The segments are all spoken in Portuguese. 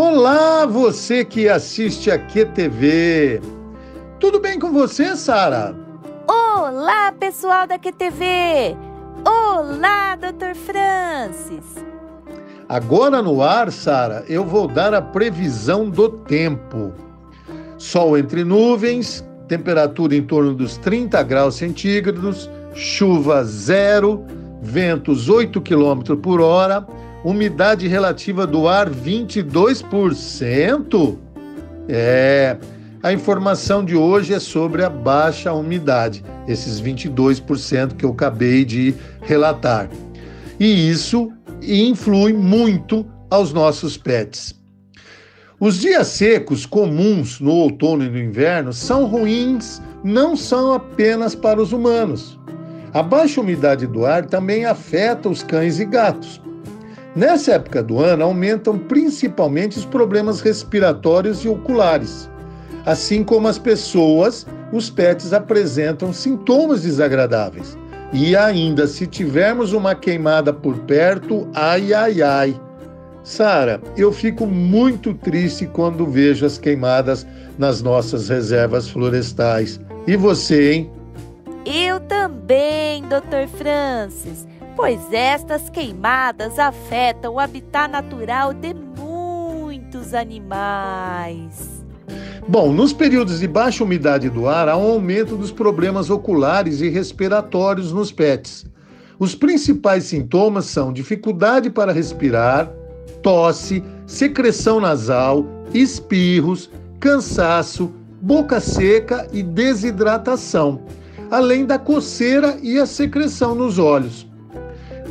Olá, você que assiste a QTV. Tudo bem com você, Sara? Olá, pessoal da QTV. Olá, Dr. Francis. Agora no ar, Sara, eu vou dar a previsão do tempo. Sol entre nuvens, temperatura em torno dos 30 graus centígrados, chuva zero, ventos 8 km por hora umidade relativa do ar 22%. É, a informação de hoje é sobre a baixa umidade, esses 22% que eu acabei de relatar. E isso influi muito aos nossos pets. Os dias secos comuns no outono e no inverno são ruins, não são apenas para os humanos. A baixa umidade do ar também afeta os cães e gatos. Nessa época do ano, aumentam principalmente os problemas respiratórios e oculares. Assim como as pessoas, os pets apresentam sintomas desagradáveis. E ainda, se tivermos uma queimada por perto, ai, ai, ai. Sara, eu fico muito triste quando vejo as queimadas nas nossas reservas florestais. E você, hein? Eu também, Dr. Francis pois estas queimadas afetam o habitat natural de muitos animais. Bom, nos períodos de baixa umidade do ar, há um aumento dos problemas oculares e respiratórios nos pets. Os principais sintomas são dificuldade para respirar, tosse, secreção nasal, espirros, cansaço, boca seca e desidratação, além da coceira e a secreção nos olhos.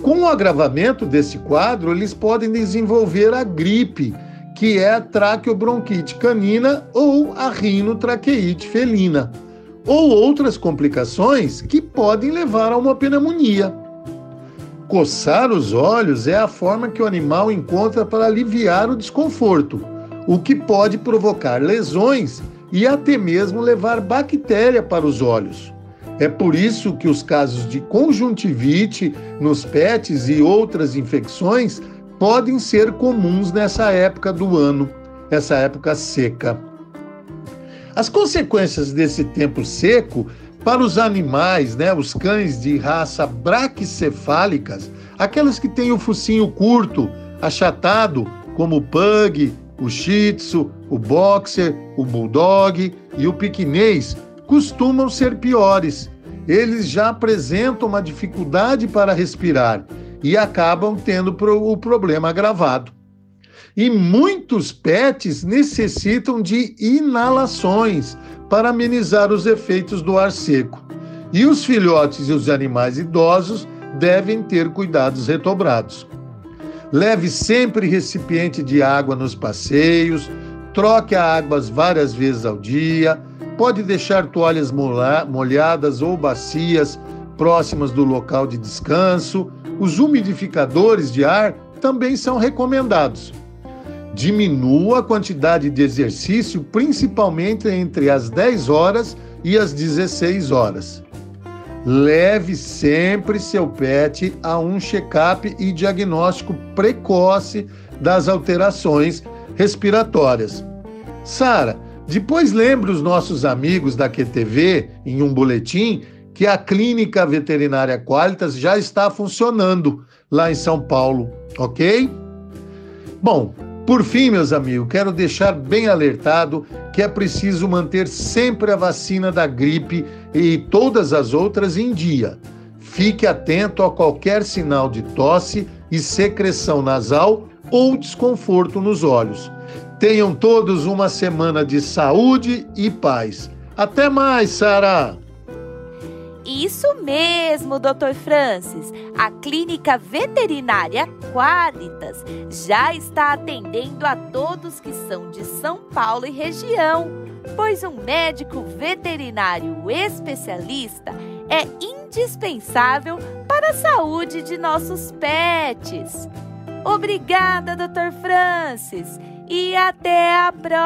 Com o agravamento desse quadro, eles podem desenvolver a gripe, que é a traqueobronquite canina ou a rinotraqueite felina, ou outras complicações que podem levar a uma pneumonia. Coçar os olhos é a forma que o animal encontra para aliviar o desconforto, o que pode provocar lesões e até mesmo levar bactéria para os olhos. É por isso que os casos de conjuntivite nos pets e outras infecções podem ser comuns nessa época do ano, essa época seca. As consequências desse tempo seco para os animais, né, os cães de raça braquicefálicas, aquelas que têm o focinho curto, achatado, como o pug, o shih tzu, o boxer, o bulldog e o piquinês, costumam ser piores. Eles já apresentam uma dificuldade para respirar e acabam tendo o problema agravado. E muitos pets necessitam de inalações para amenizar os efeitos do ar seco. E os filhotes e os animais idosos devem ter cuidados retobrados. Leve sempre recipiente de água nos passeios, troque a água várias vezes ao dia, Pode deixar toalhas molhadas ou bacias próximas do local de descanso. Os umidificadores de ar também são recomendados. Diminua a quantidade de exercício, principalmente entre as 10 horas e as 16 horas. Leve sempre seu pet a um check-up e diagnóstico precoce das alterações respiratórias. Sara, depois lembre os nossos amigos da QTV, em um boletim, que a Clínica Veterinária Qualitas já está funcionando lá em São Paulo, ok? Bom, por fim, meus amigos, quero deixar bem alertado que é preciso manter sempre a vacina da gripe e todas as outras em dia. Fique atento a qualquer sinal de tosse e secreção nasal ou desconforto nos olhos. Tenham todos uma semana de saúde e paz. Até mais, Sara! Isso mesmo, Dr. Francis. A Clínica Veterinária Qualitas já está atendendo a todos que são de São Paulo e região, pois um médico veterinário especialista é indispensável para a saúde de nossos pets. Obrigada, Dr. Francis e até a próxima!